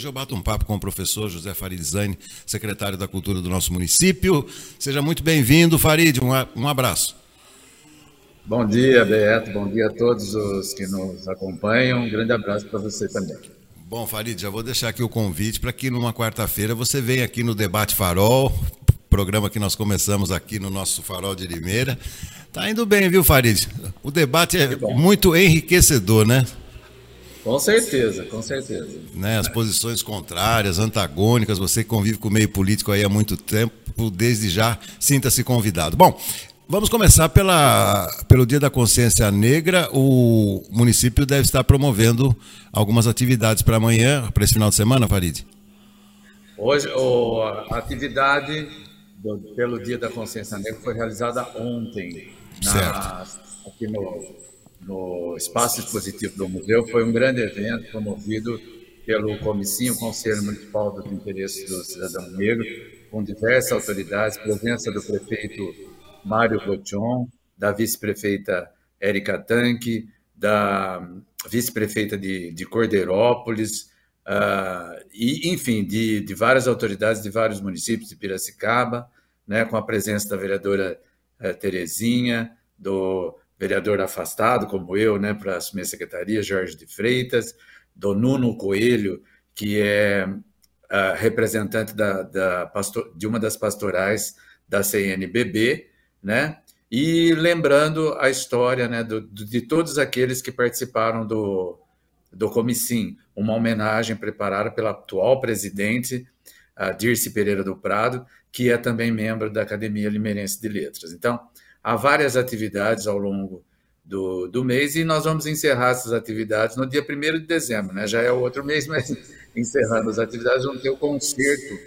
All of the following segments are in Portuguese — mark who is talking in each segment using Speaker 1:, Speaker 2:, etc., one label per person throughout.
Speaker 1: hoje eu bato um papo com o professor José Faridizani, secretário da Cultura do nosso município. Seja muito bem-vindo, Farid, um abraço.
Speaker 2: Bom dia, Beto, bom dia a todos os que nos acompanham. Um grande abraço para você também.
Speaker 1: Bom, Farid, já vou deixar aqui o convite para que numa quarta-feira você venha aqui no Debate Farol, programa que nós começamos aqui no nosso Farol de Limeira. Tá indo bem, viu, Farid? O debate é muito enriquecedor, né?
Speaker 2: Com certeza, com certeza.
Speaker 1: Né, as posições contrárias, antagônicas, você que convive com o meio político aí há muito tempo, desde já, sinta-se convidado. Bom, vamos começar pela, pelo Dia da Consciência Negra. O município deve estar promovendo algumas atividades para amanhã, para esse final de semana, Farid?
Speaker 2: Hoje, a atividade do, pelo Dia da Consciência Negra foi realizada ontem, na, aqui no no espaço expositivo do museu. Foi um grande evento promovido pelo Comicinho, Conselho Municipal dos Interesses do Cidadão Negro, com diversas autoridades, presença do prefeito Mário Botion, da vice-prefeita Érica Tanque, da vice-prefeita de, de Cordeirópolis, uh, e, enfim, de, de várias autoridades de vários municípios de Piracicaba, né, com a presença da vereadora uh, Terezinha, do vereador afastado, como eu, né, para assumir a secretaria, Jorge de Freitas, do Nuno Coelho, que é uh, representante da, da pastor, de uma das pastorais da CNBB, né, e lembrando a história né, do, de todos aqueles que participaram do, do Comicim, uma homenagem preparada pela atual presidente, a Dirce Pereira do Prado, que é também membro da Academia Limeirense de Letras. Então, há várias atividades ao longo do, do mês e nós vamos encerrar essas atividades no dia 1 de dezembro, né? já é o outro mês, mas encerrando as atividades, vamos ter o concerto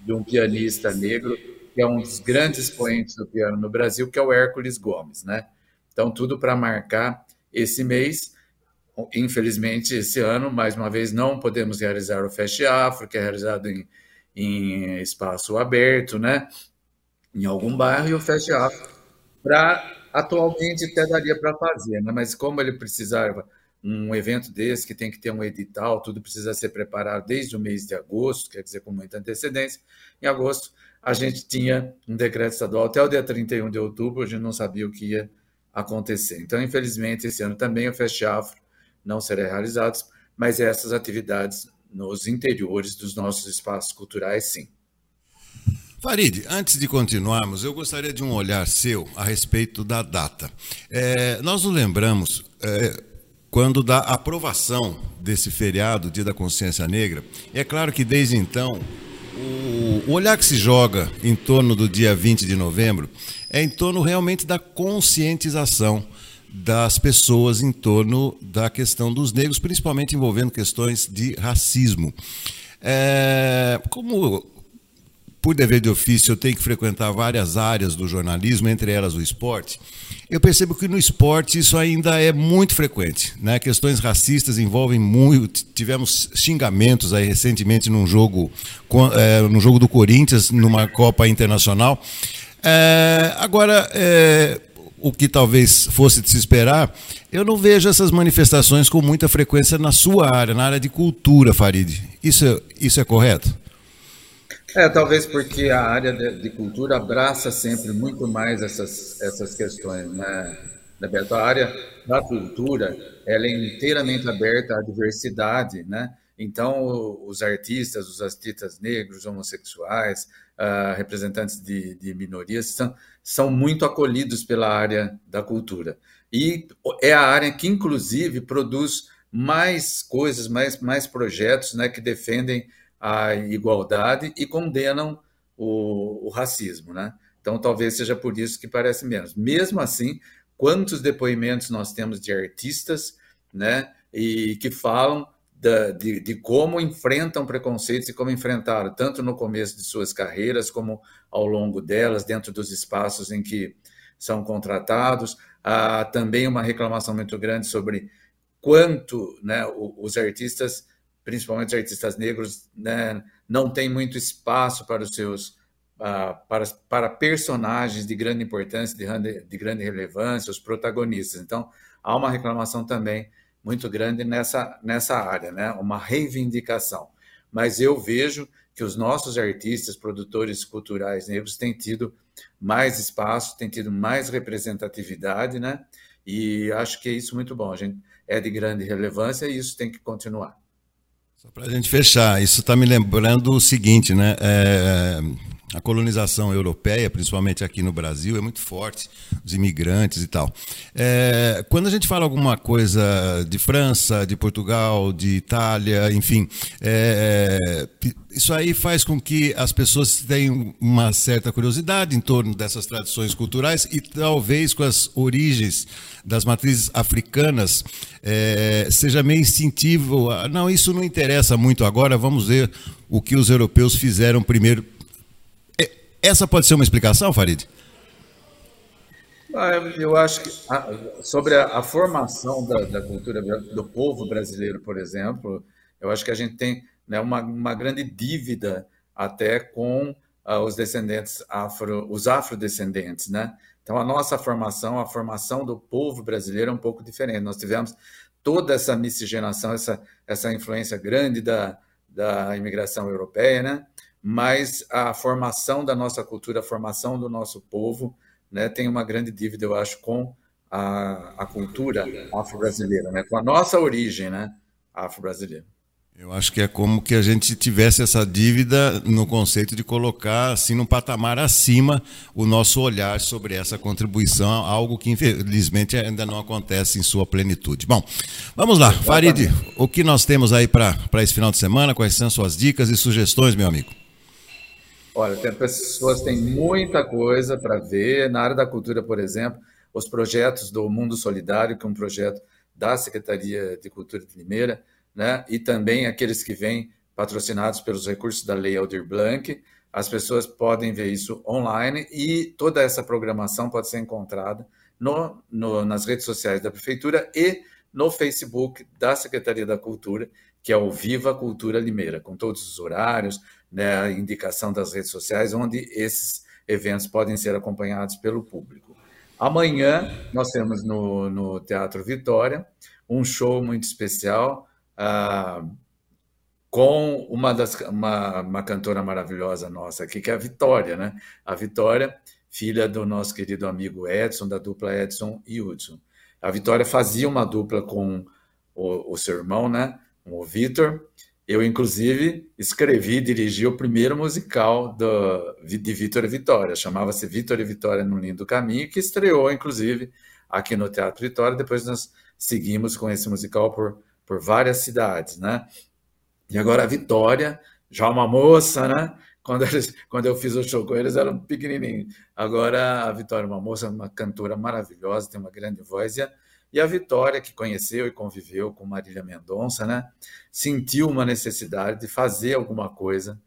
Speaker 2: de um pianista negro, que é um dos grandes expoentes do piano no Brasil, que é o Hércules Gomes. Né? Então, tudo para marcar esse mês. Infelizmente, esse ano, mais uma vez, não podemos realizar o Fest Afro, que é realizado em, em espaço aberto, né? em algum bairro, e o Fest Afro para atualmente até daria para fazer, né? mas como ele precisava um evento desse que tem que ter um edital, tudo precisa ser preparado desde o mês de agosto, quer dizer, com muita antecedência. Em agosto, a gente tinha um decreto estadual até o dia 31 de outubro, a gente não sabia o que ia acontecer. Então, infelizmente, esse ano também o Fest Afro não será realizado, mas essas atividades nos interiores dos nossos espaços culturais, sim.
Speaker 1: Farid, antes de continuarmos, eu gostaria de um olhar seu a respeito da data. É, nós nos lembramos, é, quando da aprovação desse feriado, Dia da Consciência Negra, é claro que desde então, o, o olhar que se joga em torno do dia 20 de novembro é em torno realmente da conscientização das pessoas em torno da questão dos negros, principalmente envolvendo questões de racismo. É, como por dever de ofício, eu tenho que frequentar várias áreas do jornalismo, entre elas o esporte. Eu percebo que no esporte isso ainda é muito frequente. Né? Questões racistas envolvem muito. Tivemos xingamentos aí recentemente num jogo, é, no jogo do Corinthians, numa Copa Internacional. É, agora, é, o que talvez fosse de se esperar, eu não vejo essas manifestações com muita frequência na sua área, na área de cultura, Farid. Isso, isso é correto?
Speaker 2: É, talvez porque a área de, de, cultura abraça sempre muito mais essas, essas questões, né? A área da cultura, ela é inteiramente aberta à diversidade, né? Então, os artistas, os artistas negros, homossexuais, uh, representantes de, de minorias, são, são muito acolhidos pela área da cultura. E é a área que, inclusive, produz mais coisas, mais, mais projetos né, que defendem a igualdade e condenam o, o racismo, né? Então, talvez seja por isso que parece menos. Mesmo assim, quantos depoimentos nós temos de artistas, né, e que falam da, de, de, como enfrentam preconceitos e como enfrentaram, tanto no começo de suas carreiras, como ao longo delas, dentro dos espaços em que são contratados. Há também uma reclamação muito grande sobre quanto né, os artistas principalmente artistas negros, né, não tem muito espaço para os seus uh, para, para personagens de grande importância, de grande, de grande relevância, os protagonistas. Então, há uma reclamação também muito grande nessa, nessa área, né, uma reivindicação. mas eu vejo que os nossos artistas, produtores culturais negros têm tido mais espaço, têm tido mais representatividade, né? E acho que é isso muito bom. A gente é de grande relevância e isso tem que continuar.
Speaker 1: Só para a gente fechar, isso está me lembrando o seguinte, né? É, a colonização europeia, principalmente aqui no Brasil, é muito forte, os imigrantes e tal. É, quando a gente fala alguma coisa de França, de Portugal, de Itália, enfim, é, isso aí faz com que as pessoas tenham uma certa curiosidade em torno dessas tradições culturais e talvez com as origens das matrizes africanas é, seja meio instintivo. Não, isso não interessa muito agora, vamos ver o que os europeus fizeram primeiro essa pode ser uma explicação, Farid?
Speaker 2: Ah, eu acho que sobre a, a formação da, da, cultura do povo brasileiro, por exemplo, eu acho que a gente tem né, uma, uma, grande dívida até com uh, os descendentes afro, os afrodescendentes, né? Então a nossa formação, a formação do povo brasileiro é um pouco diferente. Nós tivemos toda essa miscigenação, essa essa influência grande da, da imigração europeia, né? Mas a formação da nossa cultura, a formação do nosso povo, né, tem uma grande dívida, eu acho, com a, a cultura afro-brasileira, né, com a nossa origem né, afro-brasileira.
Speaker 1: Eu acho que é como que a gente tivesse essa dívida no conceito de colocar assim num patamar acima o nosso olhar sobre essa contribuição, algo que infelizmente ainda não acontece em sua plenitude. Bom, vamos lá, Farid, o que nós temos aí para esse final de semana? Quais são suas dicas e sugestões, meu amigo?
Speaker 2: Olha, tem pessoas têm muita coisa para ver. Na área da cultura, por exemplo, os projetos do Mundo Solidário, que é um projeto da Secretaria de Cultura de Limeira, né? e também aqueles que vêm patrocinados pelos recursos da Lei Aldir Blanc. As pessoas podem ver isso online e toda essa programação pode ser encontrada no, no, nas redes sociais da Prefeitura e no Facebook da Secretaria da Cultura, que é o Viva Cultura Limeira, com todos os horários, né, indicação das redes sociais, onde esses eventos podem ser acompanhados pelo público. Amanhã nós temos no, no Teatro Vitória um show muito especial ah, com uma, das, uma, uma cantora maravilhosa nossa aqui, que é a Vitória, né? A Vitória, filha do nosso querido amigo Edson, da dupla Edson e Hudson. A Vitória fazia uma dupla com o, o seu irmão, né? O Vitor, eu, inclusive, escrevi e dirigi o primeiro musical do, de Vitor e Vitória. Chamava-se Vitor e Vitória no Lindo Caminho, que estreou, inclusive, aqui no Teatro Vitória. Depois nós seguimos com esse musical por, por várias cidades, né? E agora a Vitória, já uma moça, né? Quando, eles, quando eu fiz o show com eles, eram pequenininhos. Agora a Vitória é uma moça, uma cantora maravilhosa, tem uma grande voz. E a, e a Vitória, que conheceu e conviveu com Marília Mendonça, né, sentiu uma necessidade de fazer alguma coisa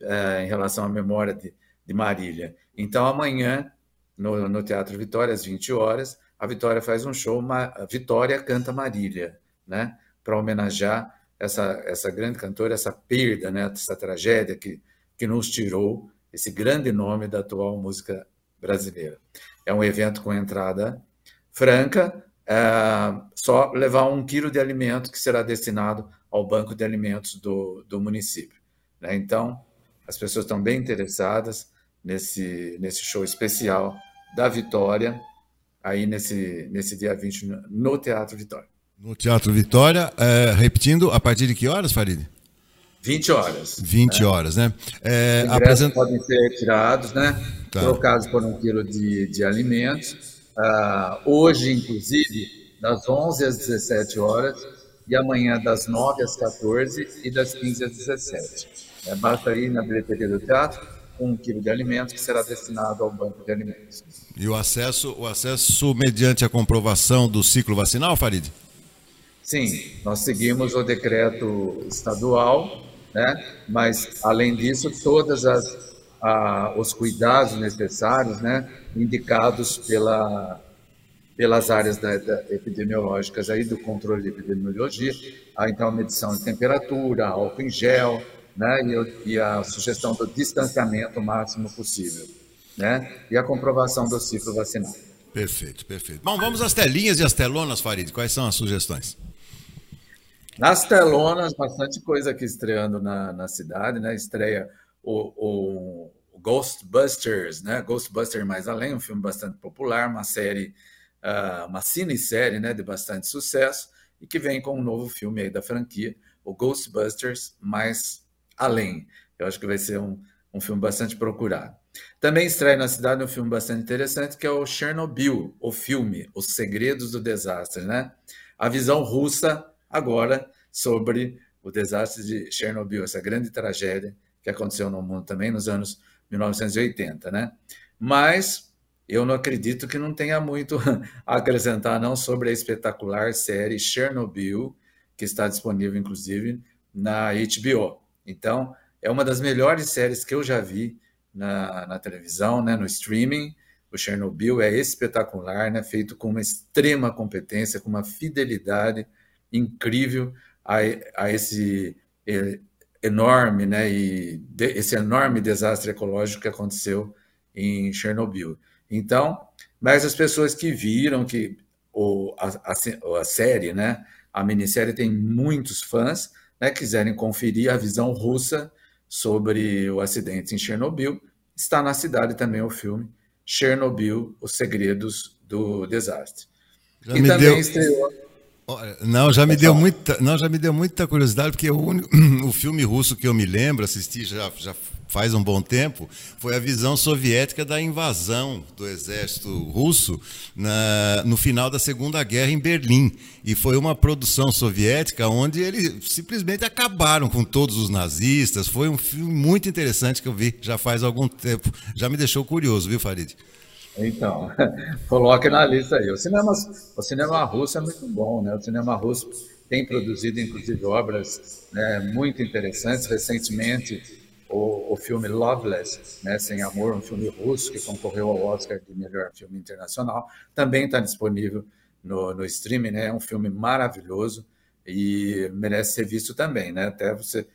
Speaker 2: é, em relação à memória de, de Marília. Então, amanhã, no, no, Teatro Vitória, às 20 horas, a Vitória faz um show, Vitória canta Marília, né, para homenagear essa, essa grande cantora, essa perda, né, essa tragédia que, que nos tirou esse grande nome da atual música brasileira. É um evento com entrada franca, é, só levar um quilo de alimento que será destinado ao banco de alimentos do, do município. Né? Então, as pessoas estão bem interessadas nesse, nesse show especial da Vitória, aí nesse, nesse dia 20, no Teatro Vitória.
Speaker 1: No Teatro Vitória, é, repetindo, a partir de que horas, Farid?
Speaker 2: 20 horas.
Speaker 1: 20 né? horas, né?
Speaker 2: É, apresent... podem ser retirados, né? Tá. Trocados por um quilo de, de alimentos Uh, hoje, inclusive, das 11 às 17 horas, e amanhã das 9 às 14 e das 15 às 17. É, basta ir na bilheteria do teatro um quilo de alimentos que será destinado ao banco de alimentos.
Speaker 1: E o acesso, o acesso mediante a comprovação do ciclo vacinal, Farid?
Speaker 2: Sim, nós seguimos o decreto estadual, né? mas, além disso, todas as a, os cuidados necessários, né, indicados pela, pelas áreas da, da, epidemiológicas aí do controle de epidemiologia, a, então a medição de temperatura, álcool em gel, né, e, e a sugestão do distanciamento máximo possível, né, e a comprovação do ciclo vacinal.
Speaker 1: Perfeito, perfeito. Bom, vamos às telinhas e às telonas, Farid. Quais são as sugestões?
Speaker 2: Nas telonas, bastante coisa aqui estreando na, na cidade, né? Estreia o, o, Ghostbusters, né? Ghostbusters Mais Além, um filme bastante popular, uma série, uh, uma cinesérie, né? De bastante sucesso e que vem com um novo filme aí da franquia, o Ghostbusters Mais Além. Eu acho que vai ser um, um filme bastante procurado. Também estreia na cidade um filme bastante interessante que é o Chernobyl, o filme Os Segredos do Desastre, né? A visão russa agora sobre o desastre de Chernobyl, essa grande tragédia que aconteceu no mundo também nos anos 1980, né? Mas eu não acredito que não tenha muito a acrescentar não sobre a espetacular série Chernobyl, que está disponível inclusive na HBO. Então, é uma das melhores séries que eu já vi na, na televisão, né, no streaming. O Chernobyl é espetacular, né, feito com uma extrema competência, com uma fidelidade incrível a, a esse enorme, né, e de, esse enorme desastre ecológico que aconteceu em Chernobyl. Então, mas as pessoas que viram que o, a, a, a série, né, a minissérie tem muitos fãs, né, quiserem conferir a visão russa sobre o acidente em Chernobyl, está na cidade também o filme Chernobyl, Os Segredos do Desastre.
Speaker 1: Já e também deu... estreou não, já me deu muita, não, já me deu muita curiosidade porque o, único, o filme russo que eu me lembro, assisti já, já faz um bom tempo, foi a visão soviética da invasão do exército russo na, no final da Segunda Guerra em Berlim. E foi uma produção soviética onde eles simplesmente acabaram com todos os nazistas. Foi um filme muito interessante que eu vi já faz algum tempo. Já me deixou curioso, viu, Farid?
Speaker 2: Então, coloque na lista aí. O cinema, o cinema russo é muito bom, né? O cinema russo tem produzido, inclusive, obras né, muito interessantes. Recentemente, o, o, filme Loveless, né, Sem Amor, um filme russo que concorreu ao Oscar de melhor filme internacional, também está disponível no, no streaming. Né? É um filme maravilhoso e merece ser visto também. Né? Até você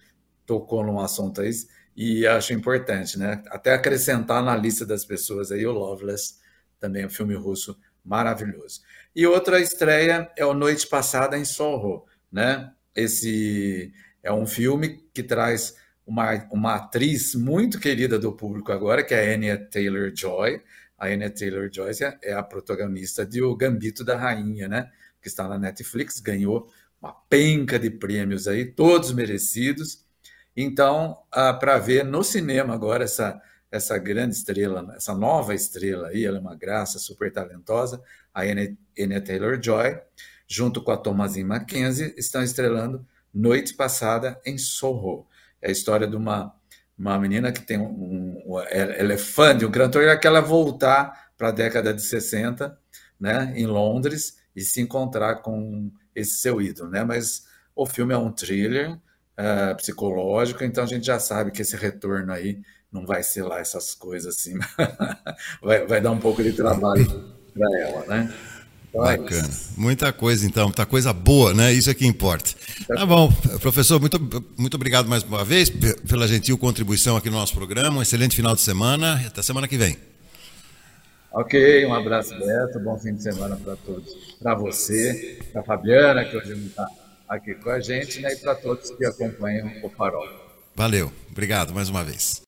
Speaker 2: tocou num assunto aí e acho importante, né? Até acrescentar na lista das pessoas aí o Loveless, também um filme russo maravilhoso. E outra estreia é o Noite Passada em Sorro, né? Esse é um filme que traz uma, uma atriz muito querida do público agora, que é a Anya Taylor-Joy. A Anya Taylor-Joy é a protagonista de O Gambito da Rainha, né? Que está na Netflix, ganhou uma penca de prêmios aí, todos merecidos. Então, ah, para ver no cinema agora essa, essa grande estrela, essa nova estrela aí, ela é uma graça, super talentosa, a Anya Taylor-Joy, junto com a Thomasin Mackenzie, estão estrelando Noite Passada em Soho. É a história de uma, uma menina que tem um, um ela é fã de um cantor e ela voltar para a década de 60, né, em Londres, e se encontrar com esse seu ídolo, né? Mas o filme é um thriller, uh, psicológico, então a gente já sabe que esse retorno aí não vai ser lá essas coisas assim, vai, vai dar um pouco de trabalho para ela, né?
Speaker 1: Então é Bacana. Muita coisa, então, muita coisa boa, né? Isso é que importa. Tá bom, professor, muito, muito obrigado mais uma vez pela gentil contribuição aqui no nosso programa. Um excelente final de semana e até semana que vem.
Speaker 2: Ok, um abraço, Beto. Bom fim de semana para todos. Para você, para Fabiana, que hoje não está aqui com a gente, né, e para todos que acompanham o Farol.
Speaker 1: Valeu, obrigado mais uma vez.